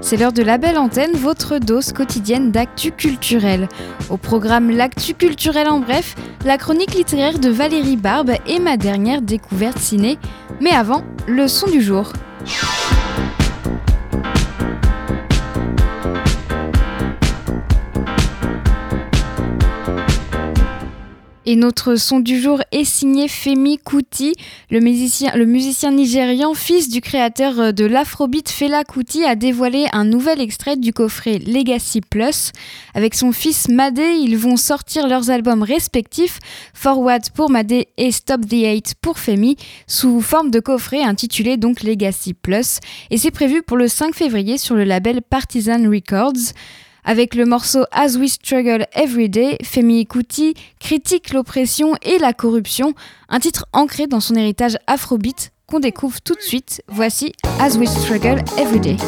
c'est l'heure de la belle antenne, votre dose quotidienne d'actu culturel. Au programme L'actu culturel en bref, la chronique littéraire de Valérie Barbe et ma dernière découverte ciné. Mais avant, le son du jour. Et notre son du jour est signé Femi Kuti, le musicien, nigérian, fils du créateur euh, de l'afrobeat Fela Kuti, a dévoilé un nouvel extrait du coffret Legacy Plus. Avec son fils Madé, ils vont sortir leurs albums respectifs, Forward pour Madé et Stop the Hate pour Femi, sous forme de coffret intitulé donc Legacy Plus. Et c'est prévu pour le 5 février sur le label Partisan Records. Avec le morceau As We Struggle Every Day, Femi Kuti critique l'oppression et la corruption, un titre ancré dans son héritage afrobeat qu'on découvre tout de suite. Voici As We Struggle Every Day.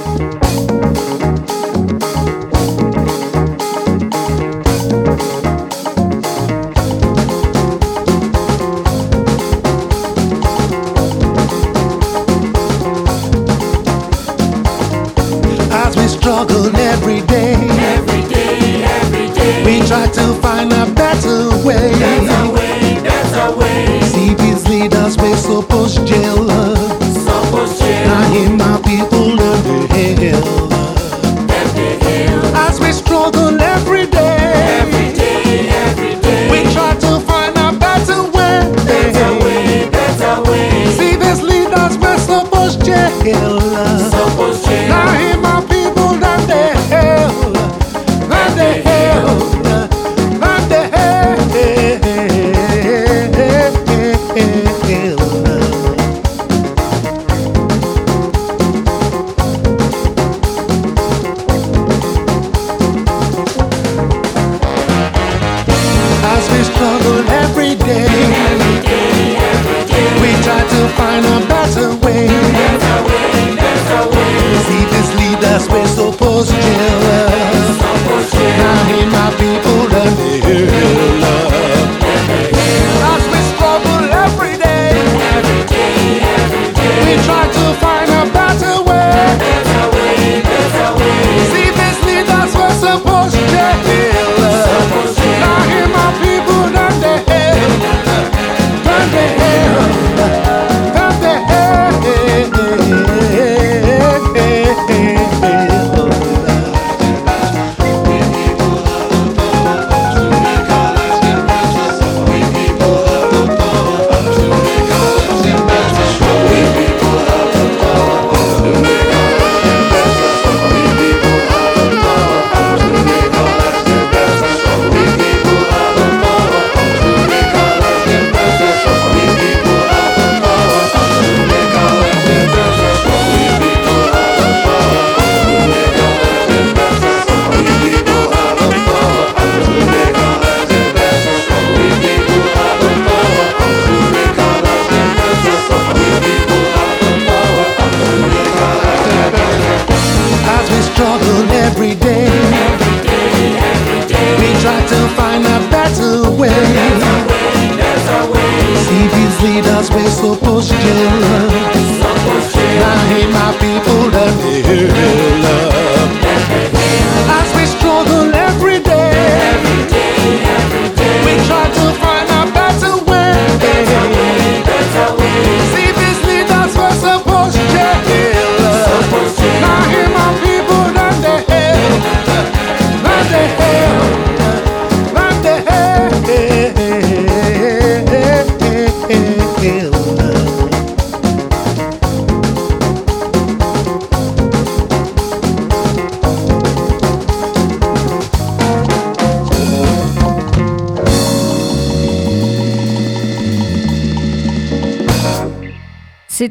Struggle every day, we try to find a better way.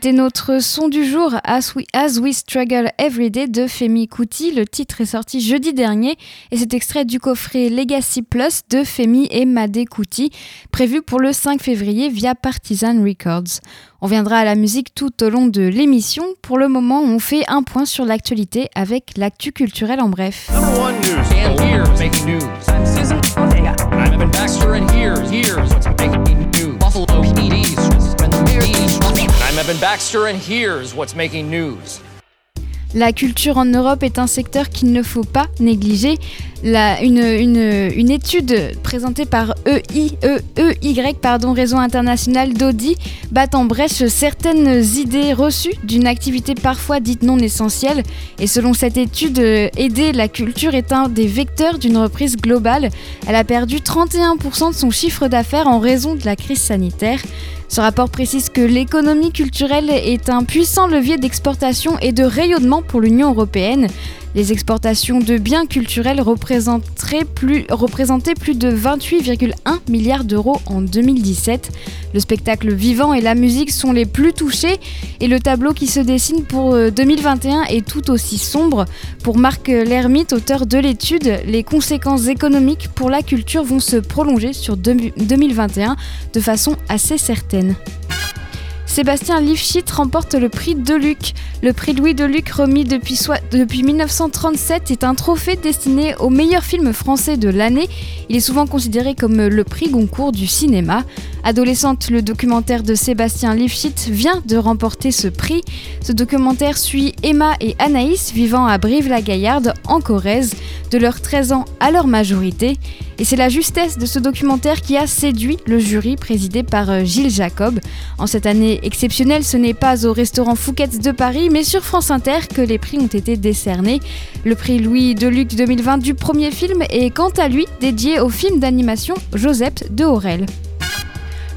C'était notre son du jour, As We, As We Struggle Everyday de Femi Kuti. Le titre est sorti jeudi dernier et c'est extrait du coffret Legacy Plus de Femi et Made Kuti, prévu pour le 5 février via Partisan Records. On viendra à la musique tout au long de l'émission. Pour le moment, on fait un point sur l'actualité avec l'actu culturel en bref. Evan Baxter, and here's what's making news. La culture en Europe est un secteur qu'il ne faut pas négliger. Une, étude présentée par EI, EEY, pardon, Réseau international d'Audi, bat en brèche certaines idées reçues d'une activité parfois dite non essentielle. Et selon cette étude, aider la culture est un des vecteurs d'une reprise globale. Elle a perdu 31% de son chiffre d'affaires en raison de la crise sanitaire. Ce rapport précise que l'économie culturelle est un puissant levier d'exportation et de rayonnement pour l'Union européenne. Les exportations de biens culturels représentaient plus, représentaient plus de 28,1 milliards d'euros en 2017. Le spectacle vivant et la musique sont les plus touchés et le tableau qui se dessine pour 2021 est tout aussi sombre. Pour Marc Lermite, auteur de l'étude, les conséquences économiques pour la culture vont se prolonger sur 2021 de façon assez certaine. Sébastien Lifshitz remporte le prix Deluc. Le prix Louis Deluc, remis depuis, depuis 1937, est un trophée destiné au meilleur film français de l'année. Il est souvent considéré comme le prix Goncourt du cinéma. Adolescente, le documentaire de Sébastien Lifshitz vient de remporter ce prix. Ce documentaire suit Emma et Anaïs vivant à Brive-la-Gaillarde, en Corrèze, de leurs 13 ans à leur majorité. Et c'est la justesse de ce documentaire qui a séduit le jury présidé par euh, Gilles Jacob. En cette année exceptionnelle, ce n'est pas au restaurant Fouquet's de Paris, mais sur France Inter que les prix ont été décernés. Le prix Louis Deluc 2020 du premier film est quant à lui dédié au film d'animation Joseph de Aurel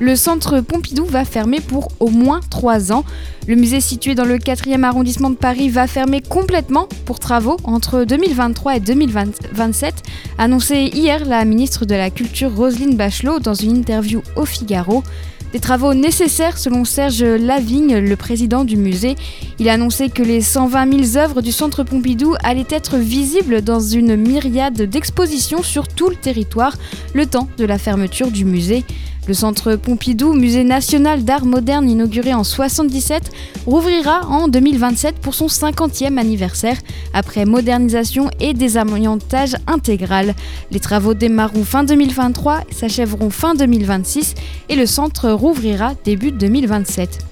le centre Pompidou va fermer pour au moins 3 ans. Le musée situé dans le 4e arrondissement de Paris va fermer complètement pour travaux entre 2023 et 2027, annoncé hier la ministre de la Culture Roselyne Bachelot dans une interview au Figaro. Des travaux nécessaires selon Serge Lavigne, le président du musée. Il a annoncé que les 120 000 œuvres du Centre Pompidou allaient être visibles dans une myriade d'expositions sur tout le territoire le temps de la fermeture du musée. Le centre Pompidou, musée national d'art moderne inauguré en 77, rouvrira en 2027 pour son 50e anniversaire, après modernisation et désamiantage intégral. Les travaux démarreront fin 2023, s'achèveront fin 2026 et le centre rouvrira début 2027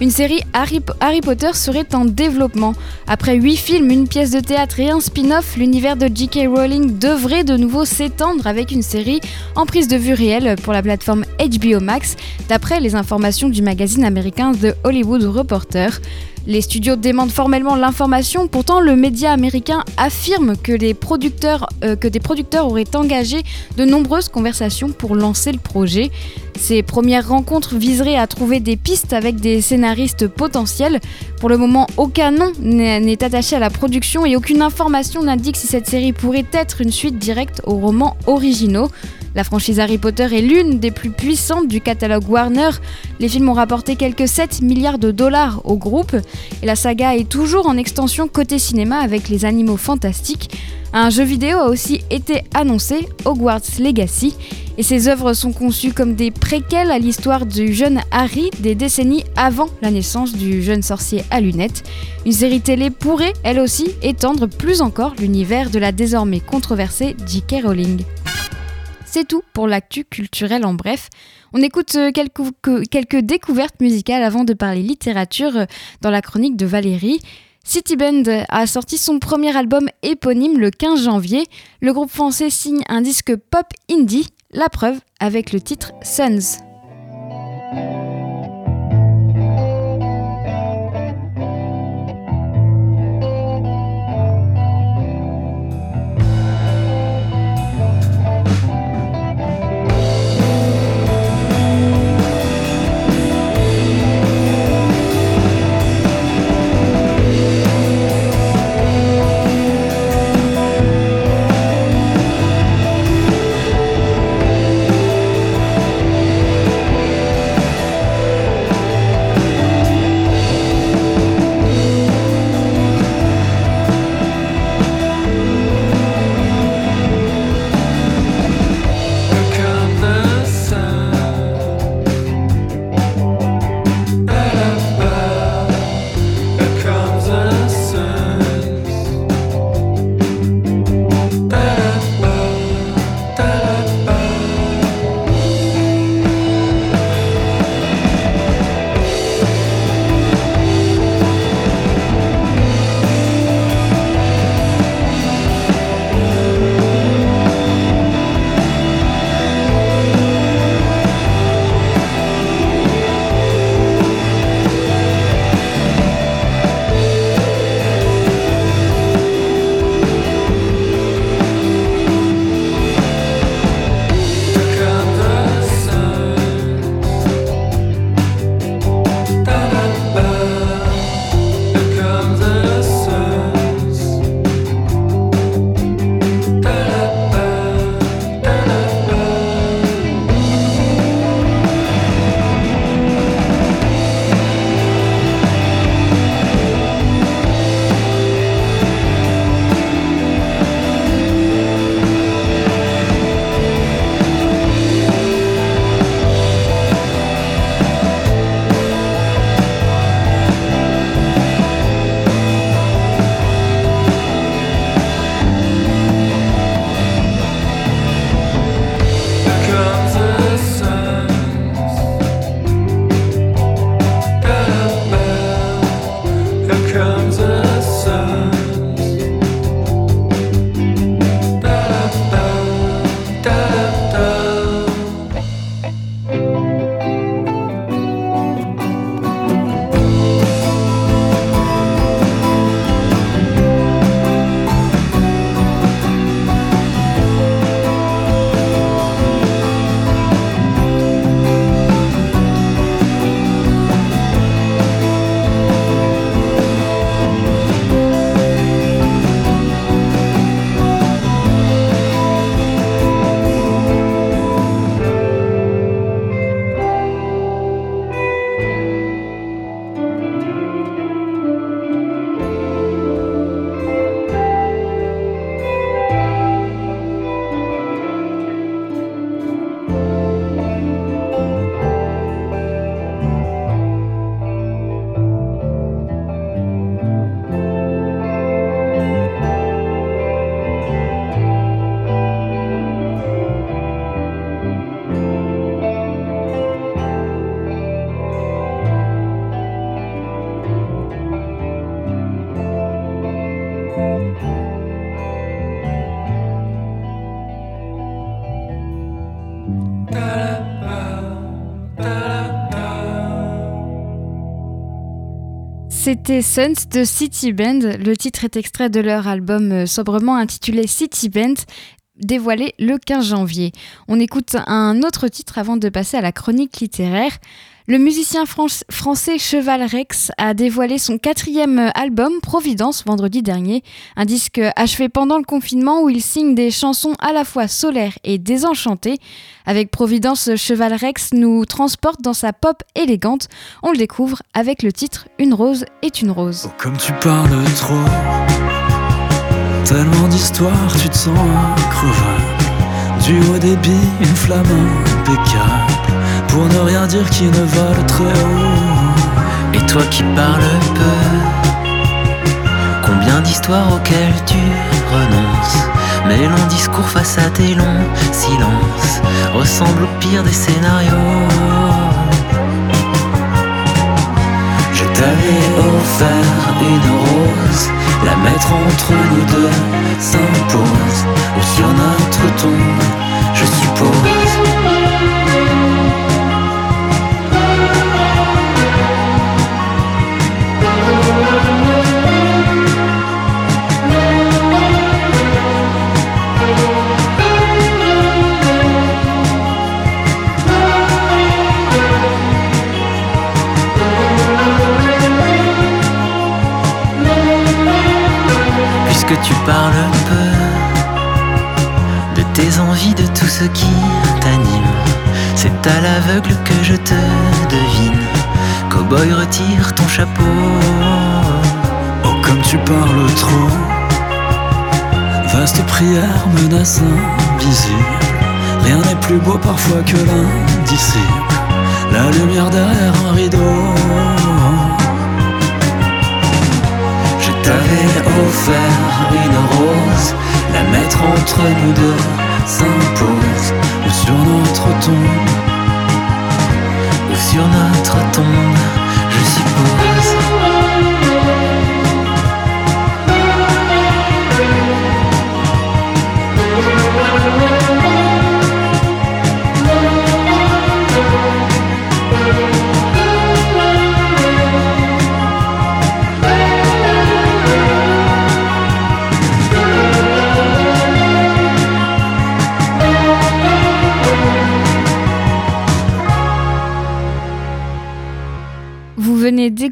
une série Harry, Potter serait en développement. Après 8 films, une pièce de théâtre et un spin-off, l'univers de J.K. Rowling devrait de nouveau s'étendre avec une série en prise de vue réelle pour la plateforme HBO Max, d'après les informations du magazine américain The Hollywood Reporter. Les studios démentent formellement l'information, pourtant le média américain affirme que, euh, que des producteurs auraient engagé de nombreuses conversations pour lancer le projet. Ces premières rencontres viseraient à trouver des pistes avec des scénaristes potentiels. Pour le moment, aucun nom n'est attaché à la production et aucune information n'indique si cette série pourrait être une suite directe aux romans originaux. La franchise Harry Potter est l'une des plus puissantes du catalogue Warner. Les films ont rapporté quelques 7 milliards de dollars au groupe et la saga est toujours en extension côté cinéma avec les animaux fantastiques. Un jeu vidéo a aussi été annoncé, Hogwarts Legacy, et ces œuvres sont conçues comme des préquels à l'histoire du jeune Harry des décennies avant la naissance du jeune sorcier à lunettes. Une série télé pourrait, elle aussi, étendre plus encore l'univers de la désormais controversée J.K. Rowling. C'est tout pour l'actu culturel en bref. On écoute euh, quelques, quelques découvertes musicales avant de parler littérature euh, dans la chronique de Valérie. City Band a sorti son premier album éponyme le 15 janvier. Le groupe français signe un disque pop indie, la preuve avec le titre Suns. C'était Suns de City Band. Le titre est extrait de leur album euh, sobrement intitulé City Band, dévoilé le 15 janvier. On écoute un autre titre avant de passer à la chronique littéraire. Le musicien français Cheval Rex a dévoilé son quatrième album, Providence, vendredi dernier. Un disque achevé pendant le confinement où il signe des chansons à la fois solaires et désenchantées. Avec Providence, Cheval Rex nous transporte dans sa pop élégante. On le découvre avec le titre Une rose est une rose. Oh, comme tu parles trop, tellement d'histoires, tu te sens. Du haut débit, une flamme impeccable pour ne rien dire qui ne vole très haut. Et toi qui parles peu, combien d'histoires auxquelles tu renonces Mais longs discours face à tes longs silences ressemblent au pire des scénarios. Je t'avais offert une rose, la mettre entre nous deux s'impose, ou sur notre tombe, je suppose. L'aveugle que je te devine. Cowboy, retire ton chapeau. Oh, comme tu parles trop. Vaste prière, menace invisible. Rien n'est plus beau parfois que l'indicible. La lumière derrière un rideau. t'avais offert une rose, la mettre entre nous deux s'impose, ou sur notre tombe, sur notre tombe, je suppose.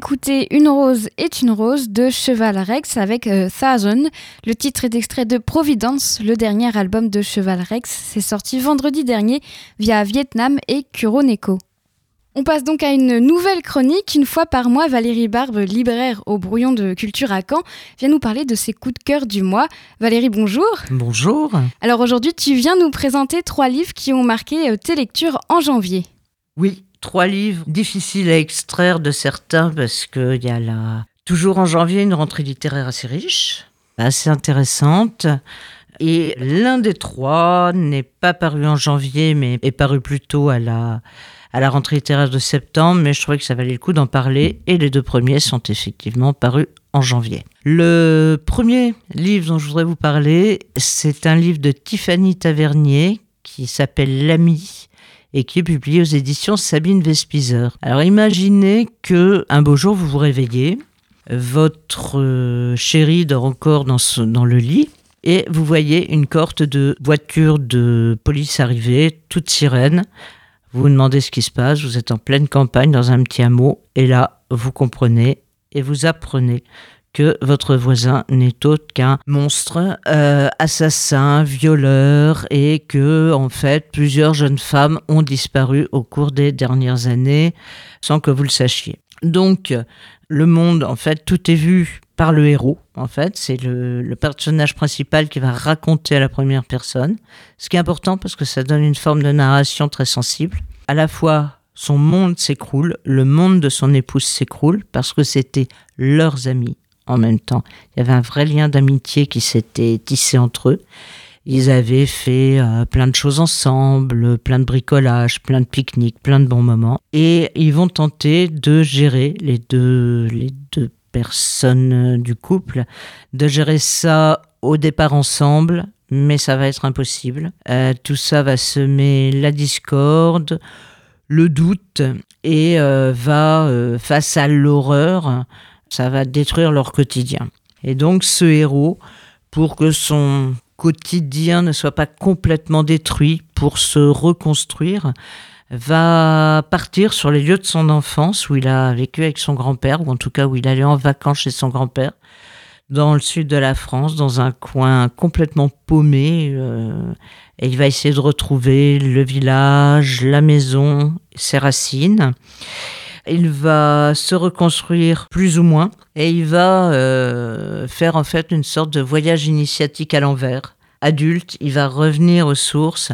Venez d'écouter Une rose est une rose de Cheval Rex avec euh, Thousand. Le titre est extrait de Providence, le dernier album de Cheval Rex. C'est sorti vendredi dernier via Vietnam et Kuroneko. On passe donc à une nouvelle chronique. Une fois par mois, Valérie Barbe, libraire au brouillon de culture à Caen, vient nous parler de ses coups de cœur du mois. Valérie, bonjour. Bonjour. Alors aujourd'hui, tu viens nous présenter trois livres qui ont marqué euh, tes lectures en janvier. Oui, trois livres difficiles à extraire de certains parce qu'il y a la... toujours en janvier une rentrée littéraire assez riche, assez intéressante. Et l'un des trois n'est pas paru en janvier, mais est paru plutôt à la, à la rentrée littéraire de septembre, mais je trouvais que ça valait le coup d'en parler. Et les deux premiers sont effectivement parus en janvier. Le premier livre dont je voudrais vous parler, c'est un livre de Tiffany Tavernier qui s'appelle L'ami et qui est publié aux éditions Sabine Vespizer. Alors imaginez que un beau jour vous vous réveillez, votre euh, chéri dort encore dans, dans le lit et vous voyez une cohorte de voitures de police arriver, toutes sirènes. Vous vous demandez ce qui se passe, vous êtes en pleine campagne dans un petit hameau et là vous comprenez et vous apprenez que votre voisin n'est autre qu'un monstre, euh, assassin, violeur, et que en fait plusieurs jeunes femmes ont disparu au cours des dernières années sans que vous le sachiez. Donc le monde, en fait, tout est vu par le héros. En fait, c'est le, le, personnage principal qui va raconter à la première personne. Ce qui est important parce que ça donne une forme de narration très sensible. À la fois son monde s'écroule, le monde de son épouse s'écroule parce que c'était leurs amis, en même temps. Il y avait un vrai lien d'amitié qui s'était tissé entre eux. Ils avaient fait euh, plein de choses ensemble, plein de bricolage, plein de pique-niques, plein de bons moments. Et ils vont tenter de gérer les deux, les deux personnes euh, du couple, de gérer ça au départ ensemble, mais ça va être impossible. Euh, tout ça va semer la discorde, le doute, et va, face à l'horreur, ça va détruire leur quotidien. Et donc ce héros, pour que son quotidien ne soit pas complètement détruit, pour se reconstruire, va partir sur les lieux de son enfance où il a vécu avec son grand-père, ou en tout cas où il allait en vacances chez son grand-père, dans le sud de la France, dans un coin complètement paumé. euh, et il va essayer de retrouver le village, la maison, ses racines. Il va se reconstruire plus ou moins et il va euh, faire en fait une sorte de voyage initiatique à l'envers. Adulte, il va revenir aux sources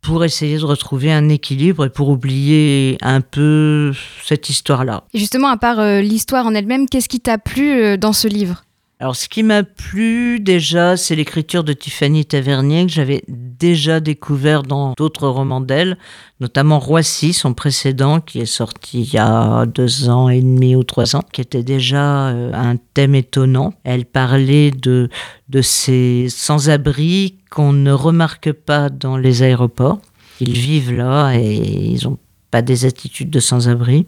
pour essayer de retrouver un équilibre et pour oublier un peu cette histoire-là. Justement, à part euh, l'histoire en elle-même, qu'est-ce qui t'a plu euh, dans ce livre? Alors, ce qui m'a plu déjà, c'est l'écriture de Tiffany Tavernier que j'avais déjà découvert dans d'autres romans d'elle, notamment Roissy, son précédent, qui est sorti il y a deux ans et demi ou trois ans, qui était déjà euh, un thème étonnant. Elle parlait de, de ces sans-abri qu'on ne remarque pas dans les aéroports. Ils vivent là et ils n'ont pas des attitudes de sans-abri.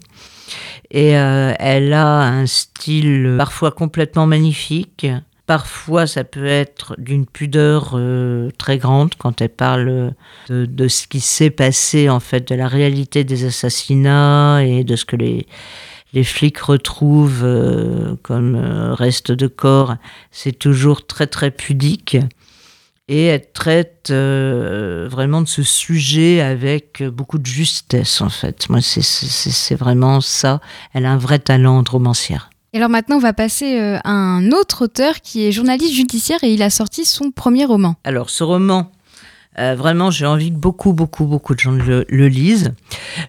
Et euh, elle a un style parfois complètement magnifique. Parfois, ça peut être d'une pudeur euh, très grande quand elle parle de, ce qui s'est passé, en fait, de la réalité des assassinats et de ce que les, les flics retrouvent euh, comme euh, reste de corps. C'est toujours très, très pudique. Et elle traite euh, vraiment de ce sujet avec beaucoup de justesse, en fait. Moi, c'est- vraiment ça. Elle a un vrai talent de romancière. Et alors maintenant, on va passer euh, à un autre auteur qui est journaliste judiciaire et il a sorti son premier roman. Alors, ce roman, euh, vraiment, j'ai envie que beaucoup, beaucoup, beaucoup de gens le, le lisent.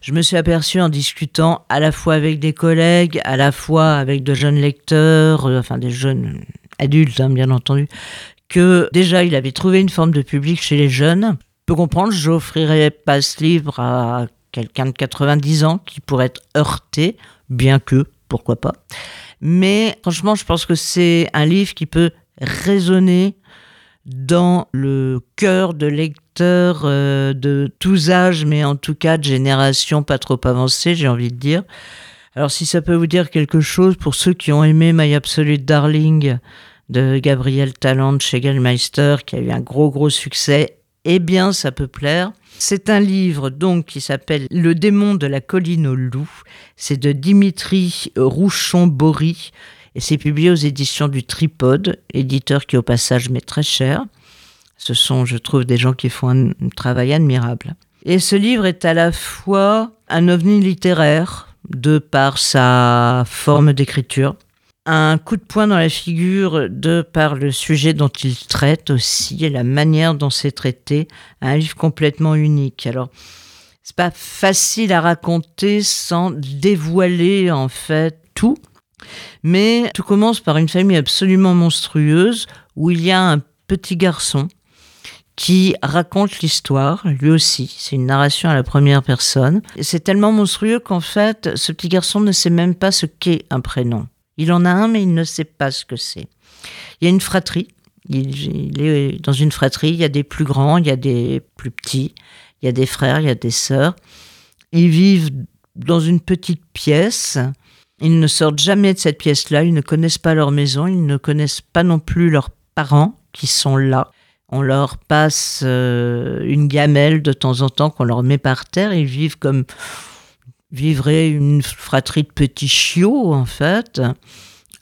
Je me suis aperçu en discutant à la fois avec des collègues, à la fois avec de jeunes lecteurs, euh, enfin des jeunes adultes, hein, bien entendu, que déjà, il avait trouvé une forme de public chez les jeunes. Je comprendre, j'offrirais pas ce livre à quelqu'un de 90 ans qui pourrait être heurté, bien que, pourquoi pas. Mais franchement, je pense que c'est un livre qui peut résonner dans le cœur de lecteurs euh, de tous âges, mais en tout cas de générations pas trop avancées, j'ai envie de dire. Alors si ça peut vous dire quelque chose, pour ceux qui ont aimé My Absolute Darling de Gabriel Talent chez Gallmeister, qui a eu un gros gros succès, eh bien ça peut plaire. C'est un livre donc qui s'appelle Le démon de la colline aux loups. C'est de Dimitri Rouchon-Bory et c'est publié aux éditions du Tripode, éditeur qui au passage met très cher. Ce sont, je trouve, des gens qui font un travail admirable. Et ce livre est à la fois un ovni littéraire, de par sa forme d'écriture, un coup de poing dans la figure de par le sujet dont il traite aussi et la manière dont c'est traité, un livre complètement unique. Alors, c'est pas facile à raconter sans dévoiler en fait tout, mais tout commence par une famille absolument monstrueuse où il y a un petit garçon qui raconte l'histoire, lui aussi. C'est une narration à la première personne. C'est tellement monstrueux qu'en fait, ce petit garçon ne sait même pas ce qu'est un prénom. Il en a un, mais il ne sait pas ce que c'est. Il y a une fratrie. Il, est dans une fratrie. Il y a des plus grands, il y a des plus petits, il y a des frères, il y a des sœurs. Ils vivent dans une petite pièce. Ils ne sortent jamais de cette pièce-là. Ils ne connaissent pas leur maison. Ils ne connaissent pas non plus leurs parents qui sont là. On leur passe euh, une gamelle de temps en temps qu'on leur met par terre. Ils vivent comme vivrait une fratrie de petits chiots, en fait.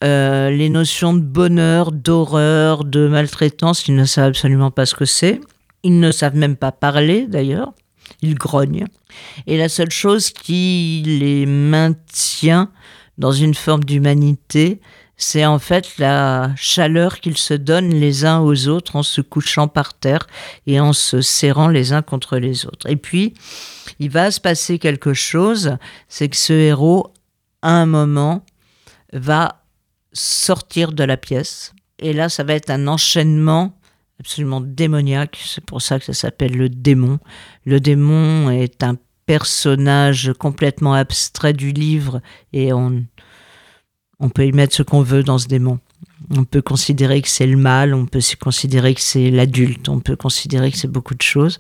Euh, les notions de bonheur, d'horreur, de maltraitance, ils ne savent absolument pas ce que c'est. Ils ne savent même pas parler, d'ailleurs. Ils grognent. Et la seule chose qui les maintient dans une forme d'humanité, c'est en fait la chaleur qu'ils se donnent les uns aux autres en se couchant par terre et en se serrant les uns contre les autres. Et puis, il va se passer quelque chose, c'est que ce héros, à un moment, va sortir de la pièce. Et là, ça va être un enchaînement absolument démoniaque. C'est pour ça que ça s'appelle le démon. Le démon est un personnage complètement abstrait du livre et on, on peut y mettre ce qu'on veut dans ce démon. On peut considérer que c'est le mal, on peut considérer que c'est l'adulte, on peut considérer que c'est beaucoup de choses.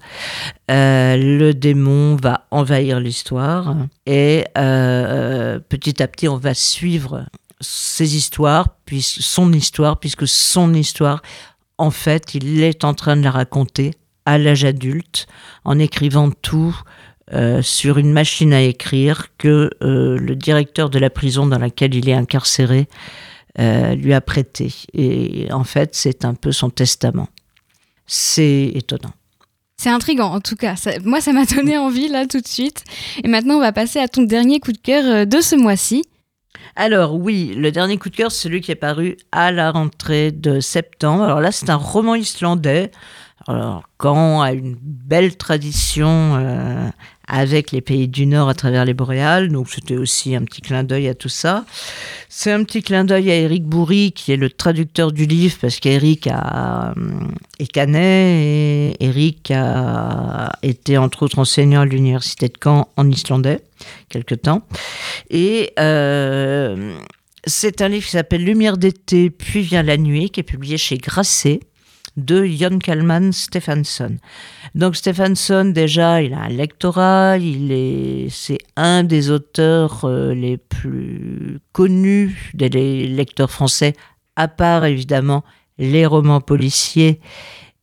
Euh, le démon va envahir l'histoire et euh, petit à petit on va suivre ses histoires, puis son histoire, puisque son histoire, en fait, il est en train de la raconter à l'âge adulte, en écrivant tout euh, sur une machine à écrire que le directeur de la prison dans laquelle il est incarcéré euh, lui a prêté. Et en fait, c'est un peu son testament. C'est étonnant. C'est intriguant en tout cas. moi, ça m'a donné envie là tout de suite. Et maintenant, on va passer à ton dernier coup de cœur de ce mois-ci. Alors oui, le dernier coup de cœur, c'est celui qui est paru à la rentrée de septembre. Alors là, c'est un roman islandais. Alors, quand a une belle tradition euh, avec les pays du Nord à travers les boréales, donc c'était aussi un petit clin d'œil à tout ça. C'est un petit clin d'œil à Eric Bourri, qui est le traducteur du livre, parce qu'Eric a, euh, est canet, et Eric a été entre autres enseignant à l'université de Caen en islandais, quelque temps. Et euh, c'est un livre qui s'appelle Lumière d'été, puis vient la nuit, qui est publié chez Grasset de Jon Kalman Stephenson. Donc Stephenson, déjà, il a un lectorat, il est, c'est un des auteurs euh, les plus connus des lecteurs français, à part évidemment les romans policiers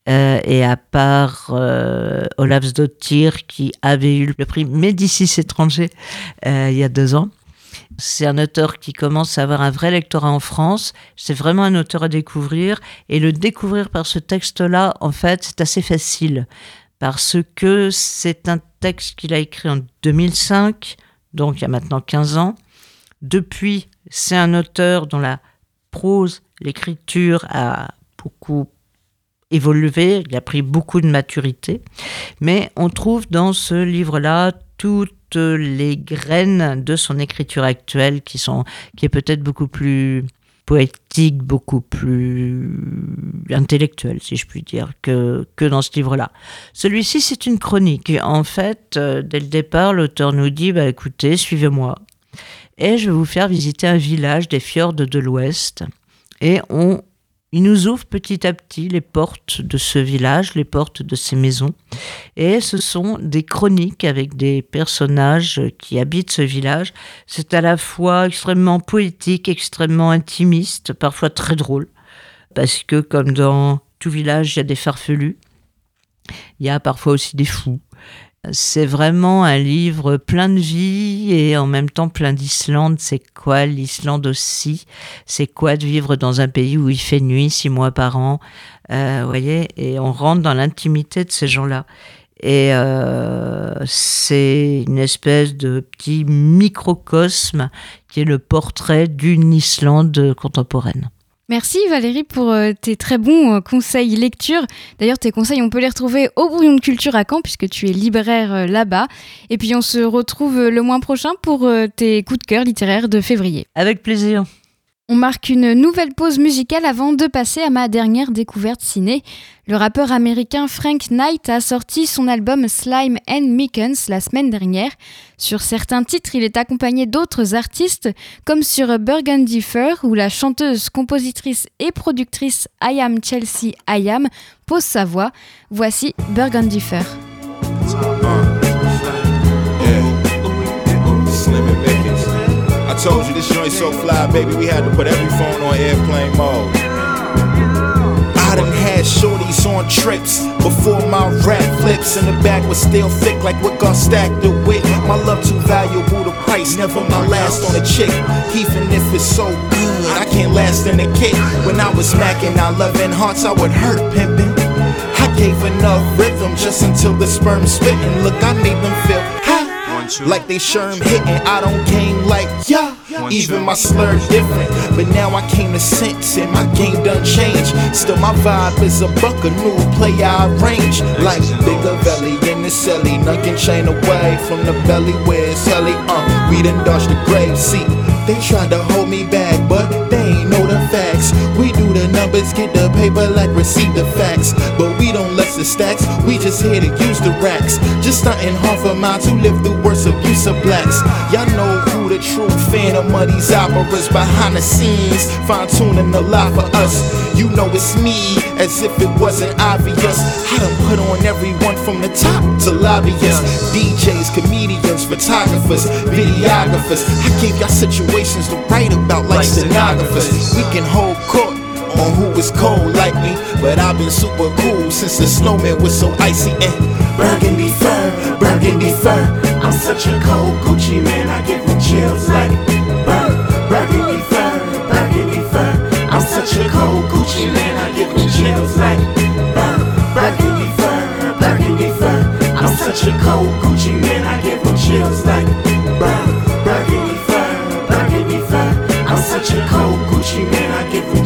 euh, et à part euh, Olaf Sdottir qui avait eu le prix Médicis étranger il y a deux ans. C'est un auteur qui commence à avoir un vrai lectorat en France. C'est vraiment un auteur à découvrir. Et le découvrir par ce texte-là, en fait, c'est assez facile. Parce que c'est un texte qu'il a écrit en 2005, donc il y a maintenant 15 ans. Depuis, c'est un auteur dont la prose, l'écriture a beaucoup évolué, il a pris beaucoup de maturité. Mais on trouve dans ce livre-là tout les graines de son écriture actuelle qui sont qui est peut-être beaucoup plus poétique, beaucoup plus intellectuelle, si je puis dire, que, que dans ce livre-là. Celui-ci, c'est une chronique. En fait, euh, dès le départ, l'auteur nous dit, bah, écoutez, suivez-moi, et je vais vous faire visiter un village des fjords de l'Ouest. Et on il nous ouvre petit à petit les portes de ce village, les portes de ces maisons. Et ce sont des chroniques avec des personnages qui habitent ce village. C'est à la fois extrêmement poétique, extrêmement intimiste, parfois très drôle. Parce que comme dans tout village, il y a des farfelus. Il y a parfois aussi des fous. C'est vraiment un livre plein de vie et en même temps plein d'Islande. C'est quoi l'Islande aussi? C'est quoi de vivre dans un pays où il fait nuit six mois par an? Euh, voyez? Et on rentre dans l'intimité de ces gens-là. Et euh, c'est une espèce de petit microcosme qui est le portrait d'une Islande contemporaine. Merci Valérie pour euh, tes très bons euh, conseils lecture. D'ailleurs, tes conseils, on peut les retrouver au Brouillon de Culture à Caen, puisque tu es libraire euh, là-bas. Et puis, on se retrouve le mois prochain pour tes coups de cœur littéraires de février. Avec plaisir. On marque une nouvelle pause musicale avant de passer à ma dernière découverte ciné. Le rappeur américain Frank Knight a sorti son album Slime and Mickens la semaine dernière. Sur certains titres, il est accompagné d'autres artistes, comme sur Burgundy Fur, où la chanteuse, compositrice et productrice I Am Chelsea I Am pose sa voix. Voici Burgundy Fur. Told you this joint so fly, baby, we had to put every phone on airplane mode. I done had shorties on trips before my rap flips, and the bag was still thick like what got stacked the wit. My love too valuable to price, never my last on a chick. Even if it's so good, I can't last in a kick. When I was smacking, I loving hearts, I would hurt pimping. I gave enough rhythm just until the sperm spitting. Look, I made them feel like they sherm hitting. I don't game like yeah. Even my slur different, but now I came to sense and my game done changed. Still my vibe is a buck a new play I range like bigger belly in the celly, none can chain away from the belly where it's helly. Uh, we done dodged the grave seat. They tried to hold me back, but they ain't know the facts. We numbers, get the paper like receive the facts. But we don't let the stacks, we just here to use the racks. Just stunting half a mile to live the worst abuse of blacks. Y'all know who the true fan of these operas behind the scenes. Fine tuning the lot for us. You know it's me, as if it wasn't obvious. I done put on everyone from the top to lobbyists, DJs, comedians, photographers, videographers. I give y'all situations to write about like stenographers. We can hold court on who is cold like me, but I've been super cool since the snowman was so icy and burgundy fur, burgundy fur. I'm such a cold Gucci man, I give them chills like bur burgundy fur, burgundy fur. I'm such a cold Gucci man, I give them chills like bur burgundy fur, burgundy fur. I'm such a cold Gucci man, I give them chills like bur burgundy fur, burgundy fur. I'm such a cold Gucci man, I give was me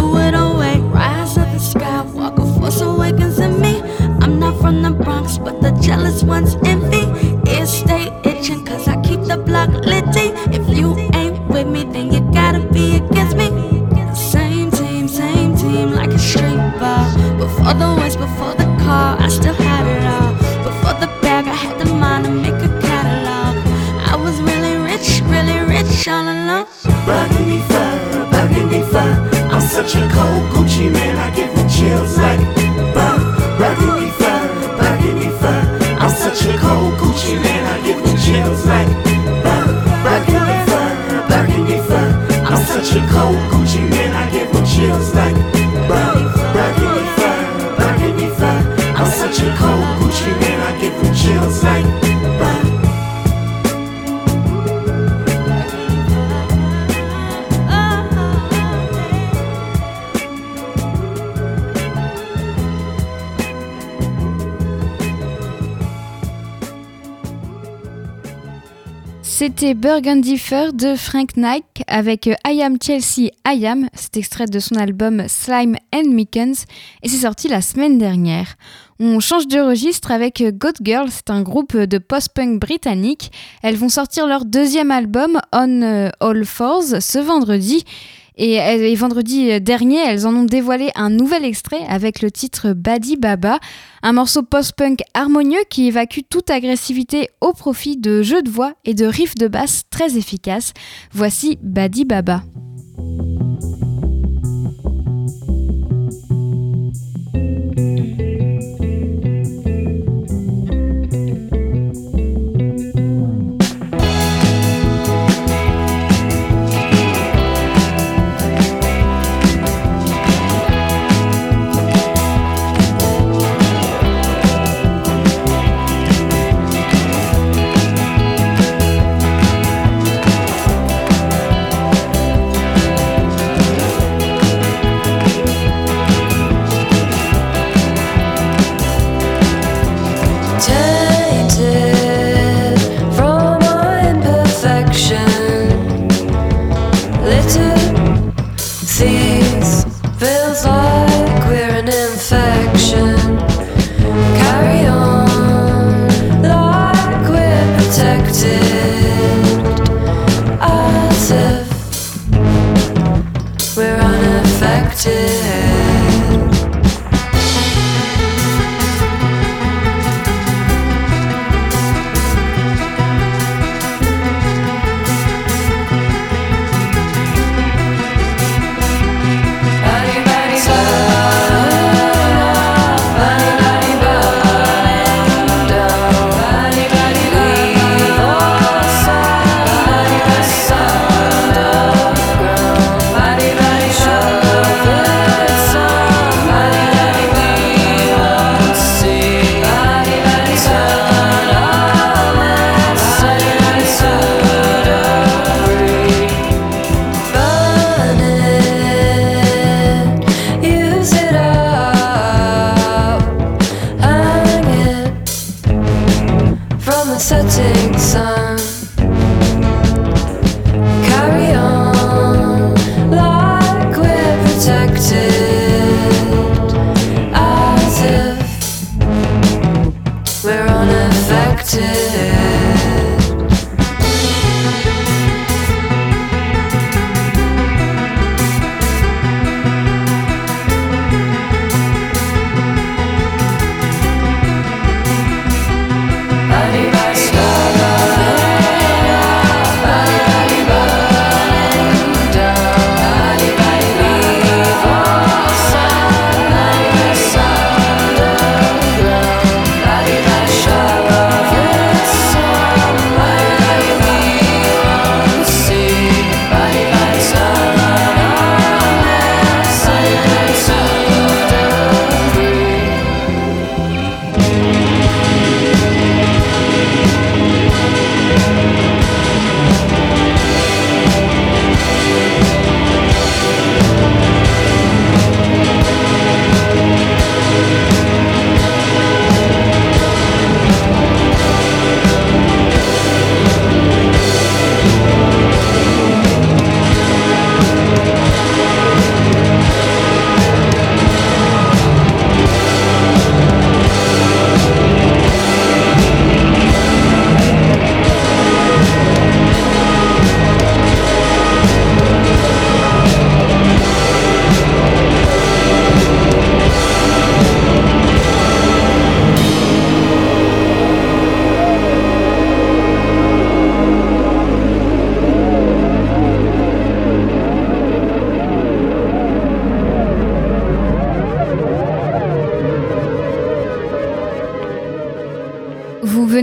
C'était Burgundy Fur de Frank Nike avec euh, I Am Chelsea I Am, c'est extrait de son album Slime and Mickens et c'est sorti la semaine dernière. On change de registre avec euh, Goat Girl, c'est un groupe de post-punk britannique. Elles vont sortir leur deuxième album On euh, All Fours ce vendredi. Et, elles- et vendredi dernier, elles en ont dévoilé un nouvel extrait avec le titre Badi Baba, un morceau post-punk harmonieux qui évacue toute agressivité au profit de jeux de voix et de riffs de basse très efficaces. Voici Badi Baba. Setting sun.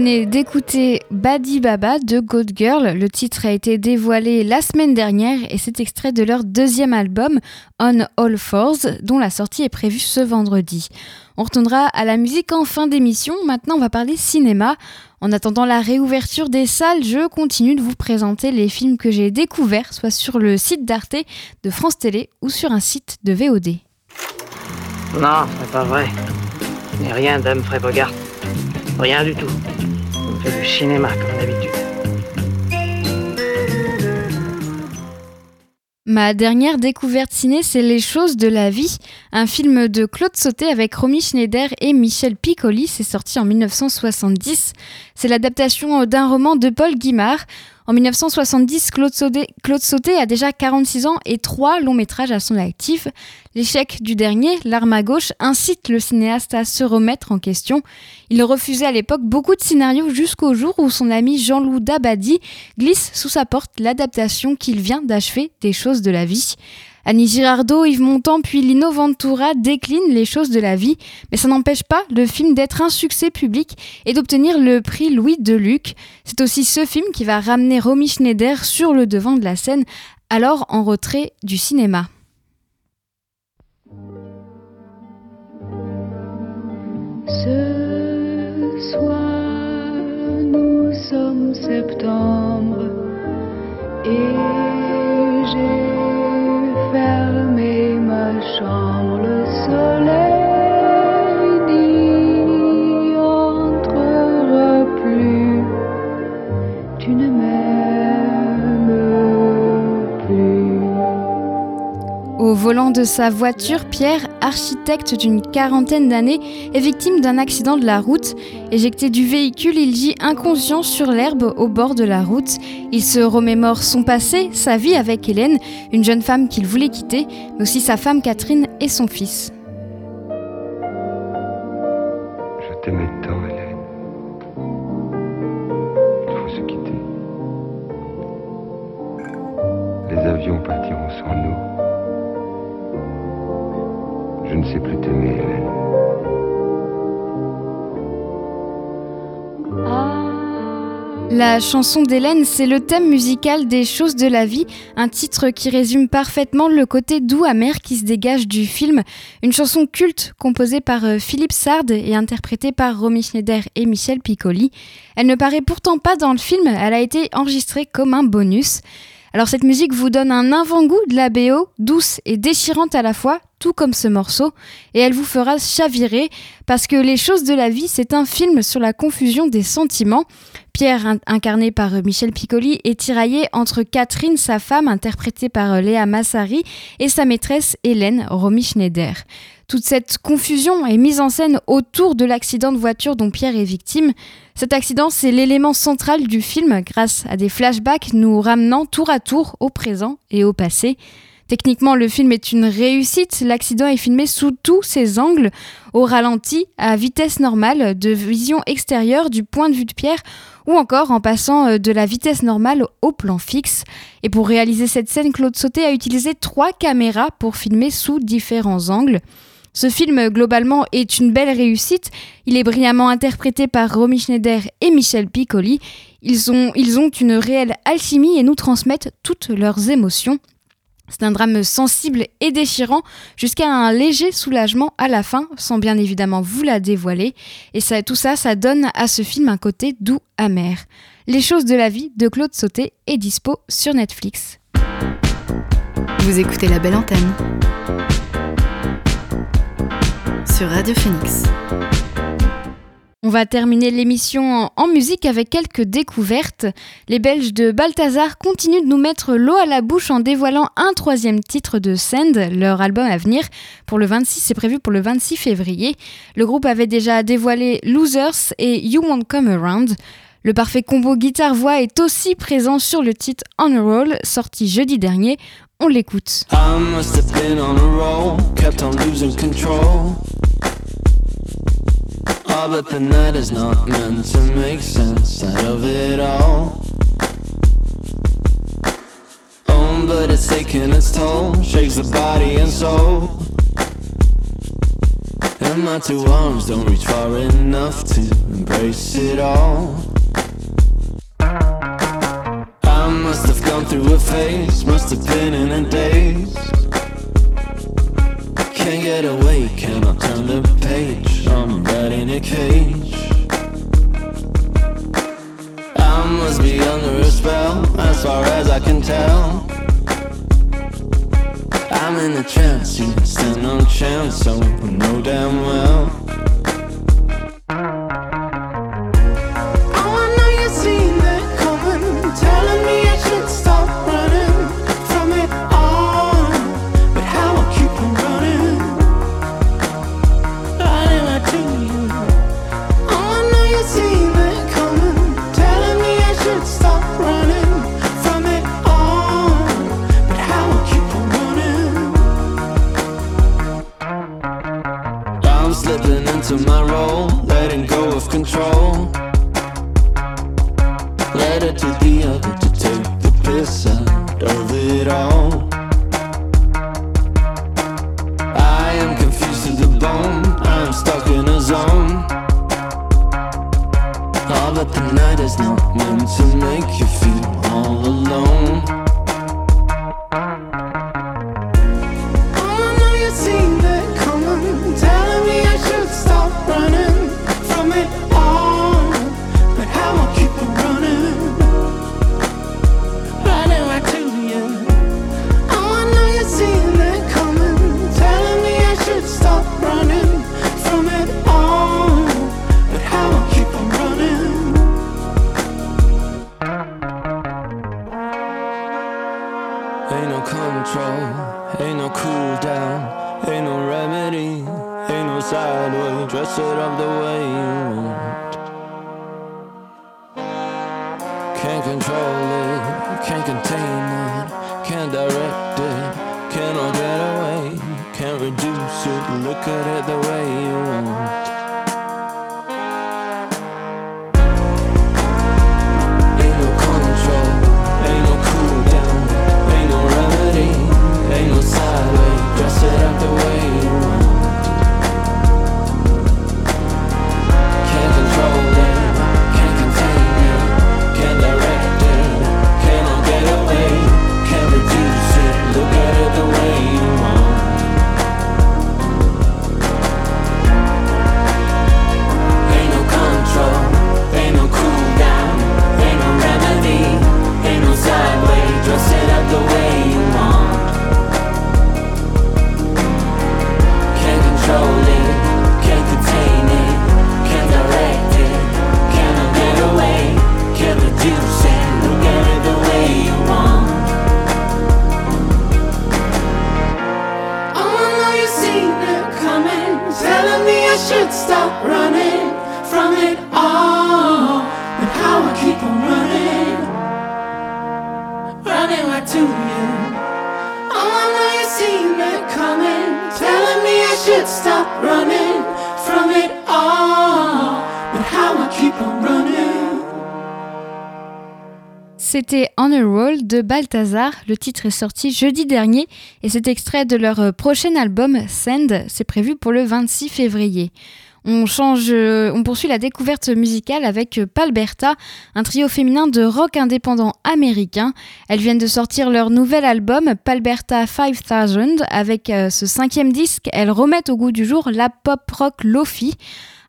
D'écouter Badi Baba de Goat Girl. Le titre a été dévoilé la semaine dernière et c'est extrait de leur deuxième album On All Fours dont la sortie est prévue ce vendredi. On retournera à la musique en fin d'émission. Maintenant, on va parler cinéma. En attendant la réouverture des salles, je continue de vous présenter les films que j'ai découverts, soit sur le site d'Arte, de France Télé ou sur un site de VOD. Non, c'est pas vrai. N'ai rien d'Humphrey Bogart. Rien du tout. Ma dernière découverte ciné, c'est Les choses de la vie, un film de Claude Sauté avec Romy Schneider et Michel Piccoli. C'est sorti en 1970. C'est l'adaptation d'un roman de Paul Guimard. En 1970, Claude Sauté, a déjà 46 ans et trois longs métrages à son actif. L'échec du dernier, L'arme à gauche, incite le cinéaste à se remettre en question. Il refusait à l'époque beaucoup de scénarios jusqu'au jour où son ami Jean-Loup Dabadi glisse sous sa porte l'adaptation qu'il vient d'achever des choses de la vie. Annie Girardot, Yves Montand puis Lino Ventura déclinent les choses de la vie, mais ça n'empêche pas le film d'être un succès public et d'obtenir le prix Louis Deluc. C'est aussi ce film qui va ramener Romy Schneider sur le devant de la scène, alors en retrait du cinéma. Ce soir, nous sommes septembre ma chambre. Le soleil n'y entrera plus. Tu ne m'aimes plus. Au volant de sa voiture, Pierre, architecte d'une quarantaine d'années, est victime d'un accident de la route. Éjecté du véhicule, il gît inconscient sur l'herbe au bord de la route. Il se remémore son passé, sa vie avec Hélène, une jeune femme qu'il voulait quitter, mais aussi sa femme Catherine et son fils. La chanson d'Hélène, c'est le thème musical des choses de la vie, un titre qui résume parfaitement le côté doux amer qui se dégage du film. Une chanson culte composée par euh, Philippe Sard et interprétée par Romy Schneider et Michel Piccoli. Elle ne paraît pourtant pas dans le film, elle a été enregistrée comme un bonus. Alors cette musique vous donne un avant-goût de la BO, douce et déchirante à la fois, tout comme ce morceau, et elle vous fera chavirer, parce que Les choses de la vie, c'est un film sur la confusion des sentiments. Pierre, in- incarné par euh, Michel Piccoli, est tiraillé entre Catherine, sa femme, interprétée par euh, Léa Massari, et sa maîtresse Hélène, Romy Schneider. Toute cette confusion est mise en scène autour de l'accident de voiture dont Pierre est victime. Cet accident, c'est l'élément central du film grâce à des flashbacks nous ramenant tour à tour au présent et au passé. Techniquement, le film est une réussite. L'accident est filmé sous tous ses angles, au ralenti, à vitesse normale, de vision extérieure du point de vue de Pierre, ou encore en passant euh, de la vitesse normale au plan fixe. Et pour réaliser cette scène, Claude Sauté a utilisé trois caméras pour filmer sous différents angles. Ce film, globalement, est une belle réussite. Il est brillamment interprété par Romy Schneider et Michel Piccoli. Ils ont, ils ont une réelle alchimie et nous transmettent toutes leurs émotions. C'est un drame sensible et déchirant, jusqu'à un léger soulagement à la fin, sans bien évidemment vous la dévoiler. Et tout ça, ça donne à ce film un côté doux amer. Les choses de la vie de Claude Sauté est dispo sur Netflix. Vous écoutez la belle antenne sur Radio Phoenix. On va terminer l'émission en- musique avec quelques découvertes. Les Belges de Balthazar continuent de nous mettre l'eau à la bouche en dévoilant un troisième titre de Send, leur album à venir. Pour le 26, c'est prévu pour le 26 février. Le groupe avait déjà dévoilé Losers et You Won't Come Around. Le parfait combo guitare-voix est aussi présent sur le titre On a Roll, sorti jeudi dernier. On l'écoute. Oh, but the night is not meant to make sense out of it all. Oh, but it's taking its toll, shakes the body and soul. And my two arms don't reach far enough to embrace it all. I must have gone through a phase, must have been in a daze. Can't get away, cannot turn the page. I'm right in a cage. I must be under a spell, as far as I can tell. I'm in a trance, you stand no chance, so I know damn well. Can't direct it, cannot get away, can't reduce it. Look at it the way you want. running from it all, but how I keep on running, running right to you. Oh, I know you seen it coming, telling me I should stop running from it all, but how I keep on running. C'était On a Roll de Balthazar. Le titre est sorti jeudi dernier et c'est extrait de leur prochain album Send. C'est prévu pour le 26 février. Euh, on poursuit la découverte musicale avec euh, Palberta, un trio féminin de rock indépendant américain. Elles viennent de sortir leur nouvel album Palberta 5000. Avec euh, ce cinquième disque, elles remettent au goût du jour la pop rock lofi.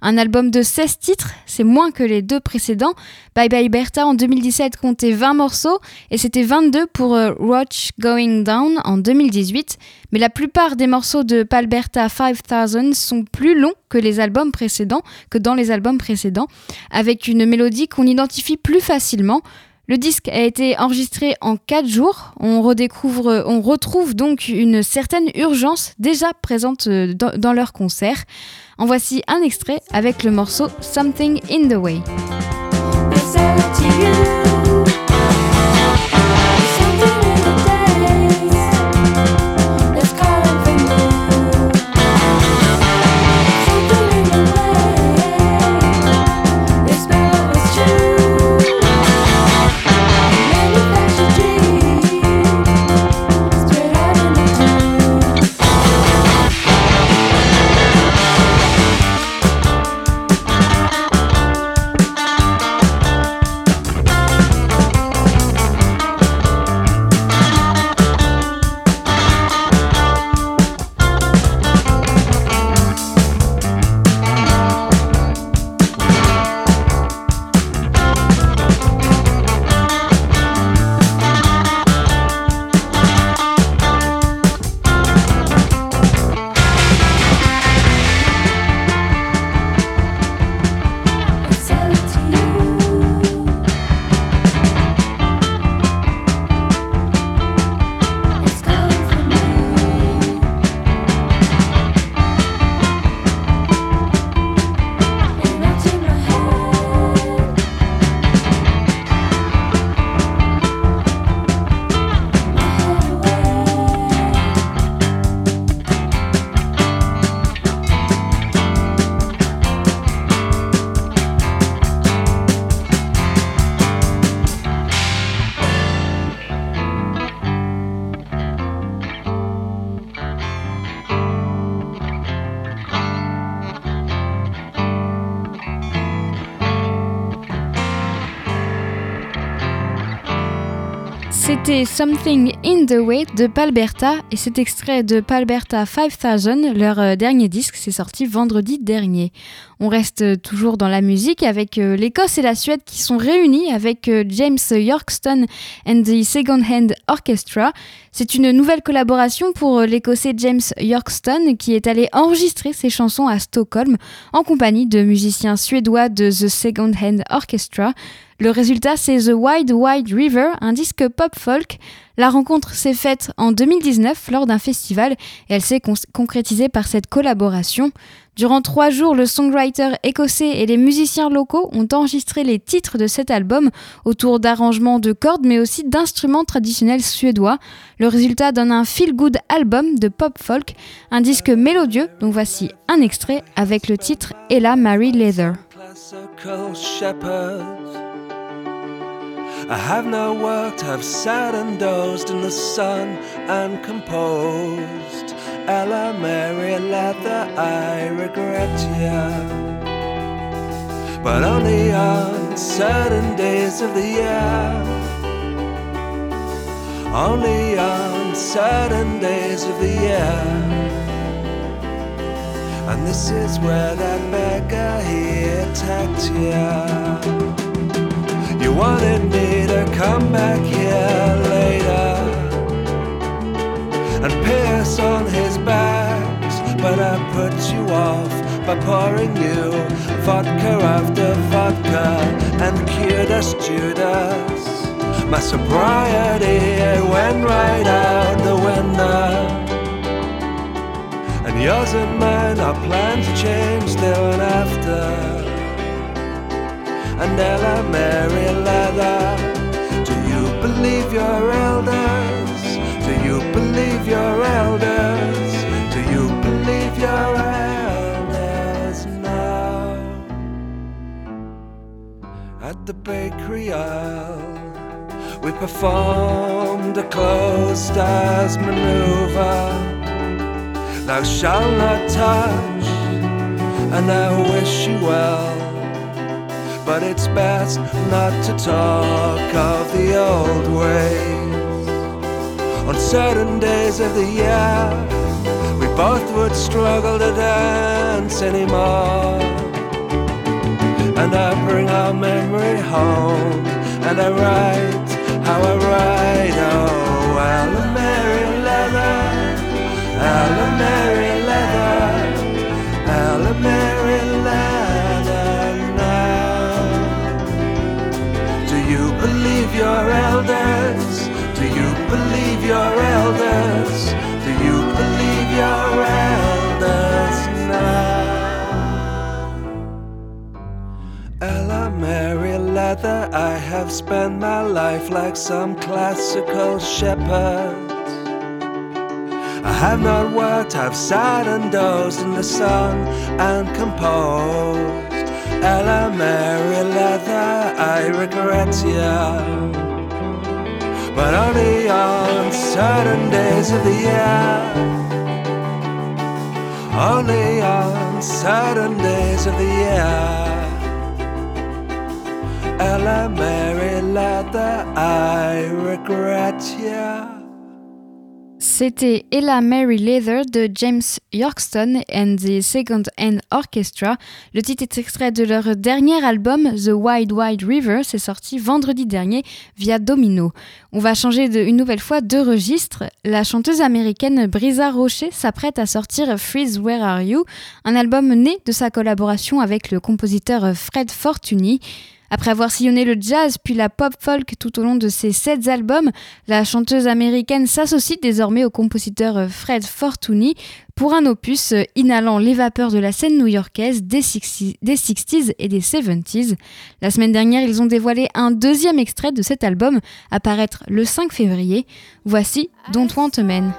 Un album de 16 titres, c'est moins que les deux précédents. Bye Bye Bertha en 2017 comptait 20 morceaux et c'était 22 pour euh, Watch Going Down en 2018. Mais la plupart des morceaux de Palberta 5000 sont plus longs que les albums précédents, que dans les albums précédents, avec une mélodie qu'on identifie plus facilement. Le disque a été enregistré en 4 jours. On redécouvre, on retrouve donc une certaine urgence déjà présente euh, dans, dans leur concert. En voici un extrait avec le morceau Something in the Way. C'était Something in the Way de Palberta et cet extrait de Palberta 5000, leur euh, dernier disque, c'est sorti vendredi dernier. On reste toujours dans la musique avec euh, l'Écosse et la Suède qui sont réunis avec euh, James Yorkston and the Second Hand Orchestra. C'est une nouvelle collaboration pour euh, l'Écossais James Yorkston qui est allé enregistrer ses chansons à Stockholm en compagnie de musiciens suédois de The Second Hand Orchestra. Le résultat, c'est The Wide Wide River, un disque pop folk. La rencontre s'est faite en 2019 lors d'un festival et elle s'est con- concrétisée par cette collaboration. Durant trois jours, le songwriter écossais et les musiciens locaux ont enregistré les titres de cet album autour d'arrangements de cordes mais aussi d'instruments traditionnels suédois. Le résultat donne un feel-good album de pop folk, un disque mélodieux, dont voici un extrait avec le titre Ella Mary Leather. I have now worked, have sat and dozed in the sun and composed. Ella Mary Leather, I regret ya. But only on certain days of the year. Only on certain days of the year. And this is where that beggar he attacked ya. You wanted me to come back here later and piss on his bags, but I put you off by pouring you vodka after vodka and us Judas. My sobriety went right out the window. And yours and mine planned to change still and after. And Ella Mary Leather, do you believe your elders? Do you believe your elders? Do you believe your elders now? at the bakery aisle. We performed a closed eyes maneuver. Thou shalt not touch, and I wish you well. But it's best not to talk of the old ways. On certain days of the year, we both would struggle to dance anymore. And I bring our memory home, and I write how I write. Oh, Ella Mary Leather, Ella your elders? Do you believe your elders? Do you believe your elders now? Ella Mary Leather, I have spent my life like some classical shepherd. I have not worked, I've sat and dozed in the sun and composed. Ella Mary Leather, I regret ya. But only on certain days of the year. Only on certain days of the year. Ella Mary Leather, I regret ya. C'était Ella Mary Leather de James Yorkston and the Second Hand Orchestra. Le titre est extrait de leur dernier album The Wide Wide River. C'est sorti vendredi dernier via Domino. On va changer une nouvelle fois de registre. La chanteuse américaine Brisa Rocher s'apprête à sortir Freeze Where Are You, un album né de sa collaboration avec le compositeur Fred Fortuny. Après avoir sillonné le jazz puis la pop folk tout au long de ses sept albums, la chanteuse américaine s'associe désormais au compositeur Fred Fortuny pour un opus inhalant les vapeurs de la scène new-yorkaise des 60s et des 70s. La semaine dernière, ils ont dévoilé un deuxième extrait de cet album, à paraître le 5 février. Voici Don't Want a Man.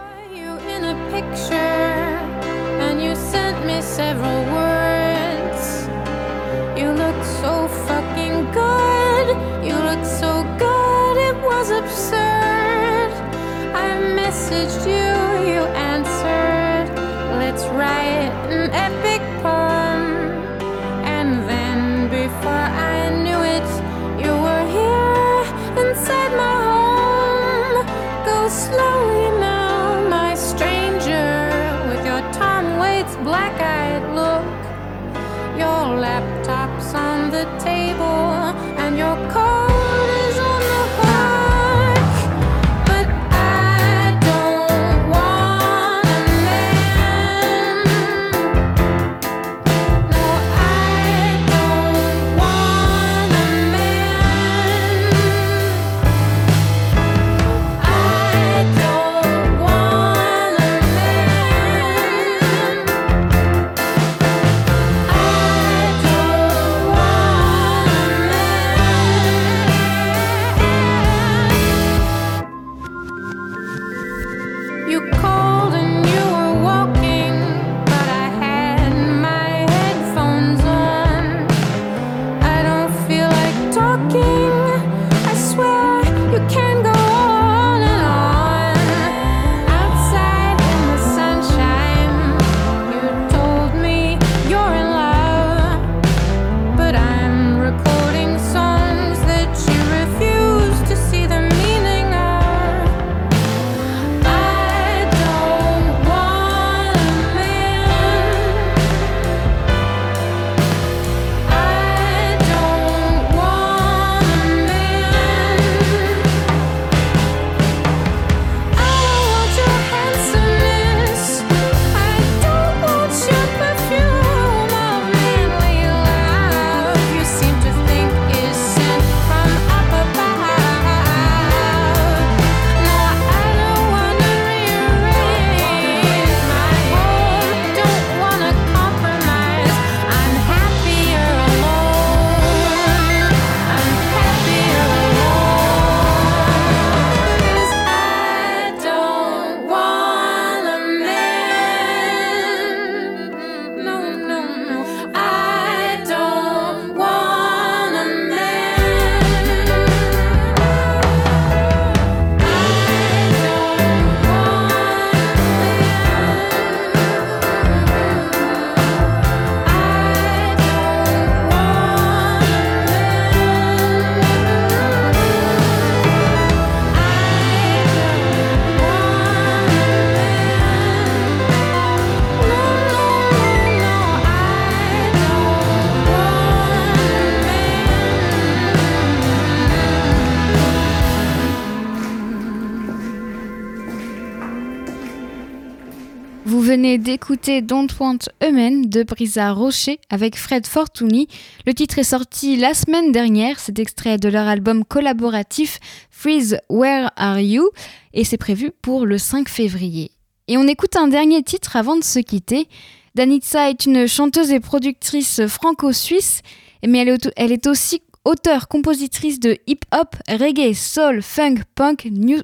D'écouter Don't Want a de Brisa Rocher avec Fred Fortuny. Le titre est sorti la semaine dernière, c'est extrait de leur album collaboratif Freeze Where Are You? Et c'est prévu pour le 5 février. Et on écoute un dernier titre avant de se quitter. Danitza est une chanteuse et productrice franco-suisse, mais elle est aussi auteure, compositrice de hip-hop, reggae, soul, funk, punk, new,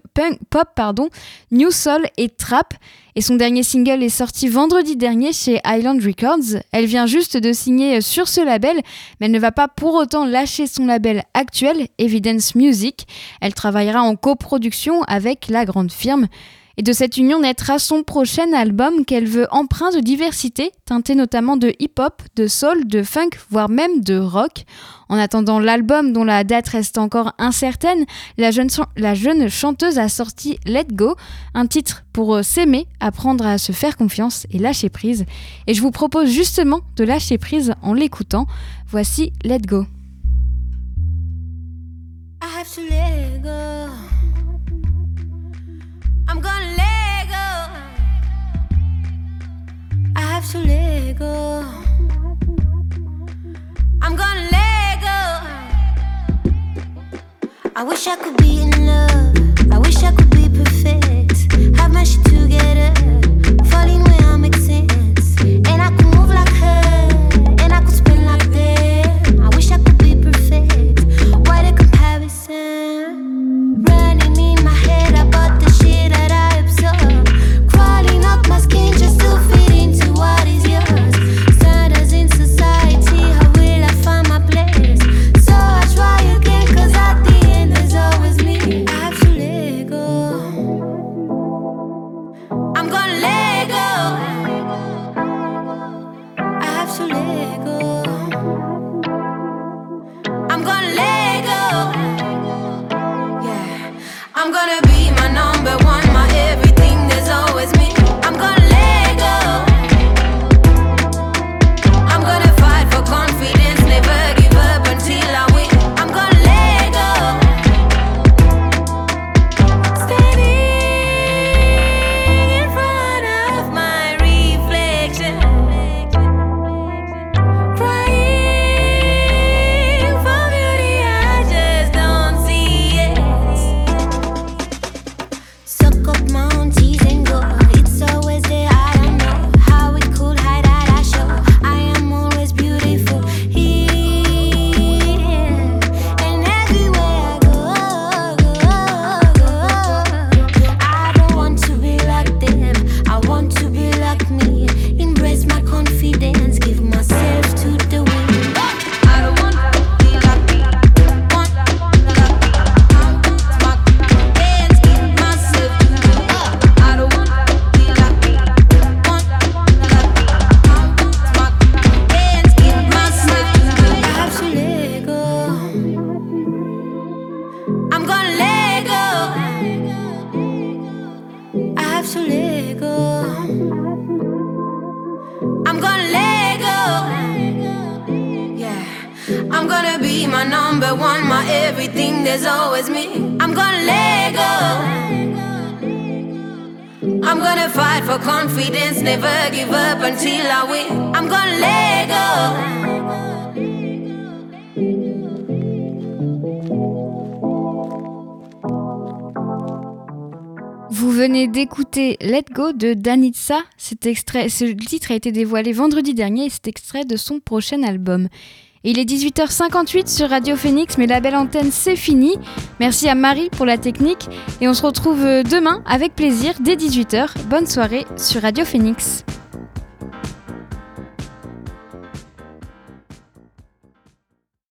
pop, pardon, new soul et trap. Et son dernier single est sorti vendredi dernier chez Island Records. Elle vient juste de signer sur ce label, mais elle ne va pas pour autant lâcher son label actuel, Evidence Music. Elle travaillera en coproduction avec la grande firme. Et de cette union naîtra son prochain album qu'elle veut empreint de diversité, teinté notamment de hip-hop, de soul, de funk, voire même de rock. En attendant l'album dont la date reste encore incertaine, la jeune, la jeune chanteuse a sorti Let Go, un titre pour euh, s'aimer, apprendre à se faire confiance et lâcher prise. Et je vous propose justement de lâcher prise en l'écoutant. Voici Let Go. I have to let go. Have to let go. I'm gonna let go. I wish I could be in love. I wish I could be perfect. Have my shit together. De Danitza. Cet extrait, ce titre a été dévoilé vendredi dernier et c'est extrait de son prochain album. Il est 18h58 sur Radio Phoenix, mais la belle antenne c'est fini. Merci à Marie pour la technique et on se retrouve demain avec plaisir dès 18h. Bonne soirée sur Radio Phoenix.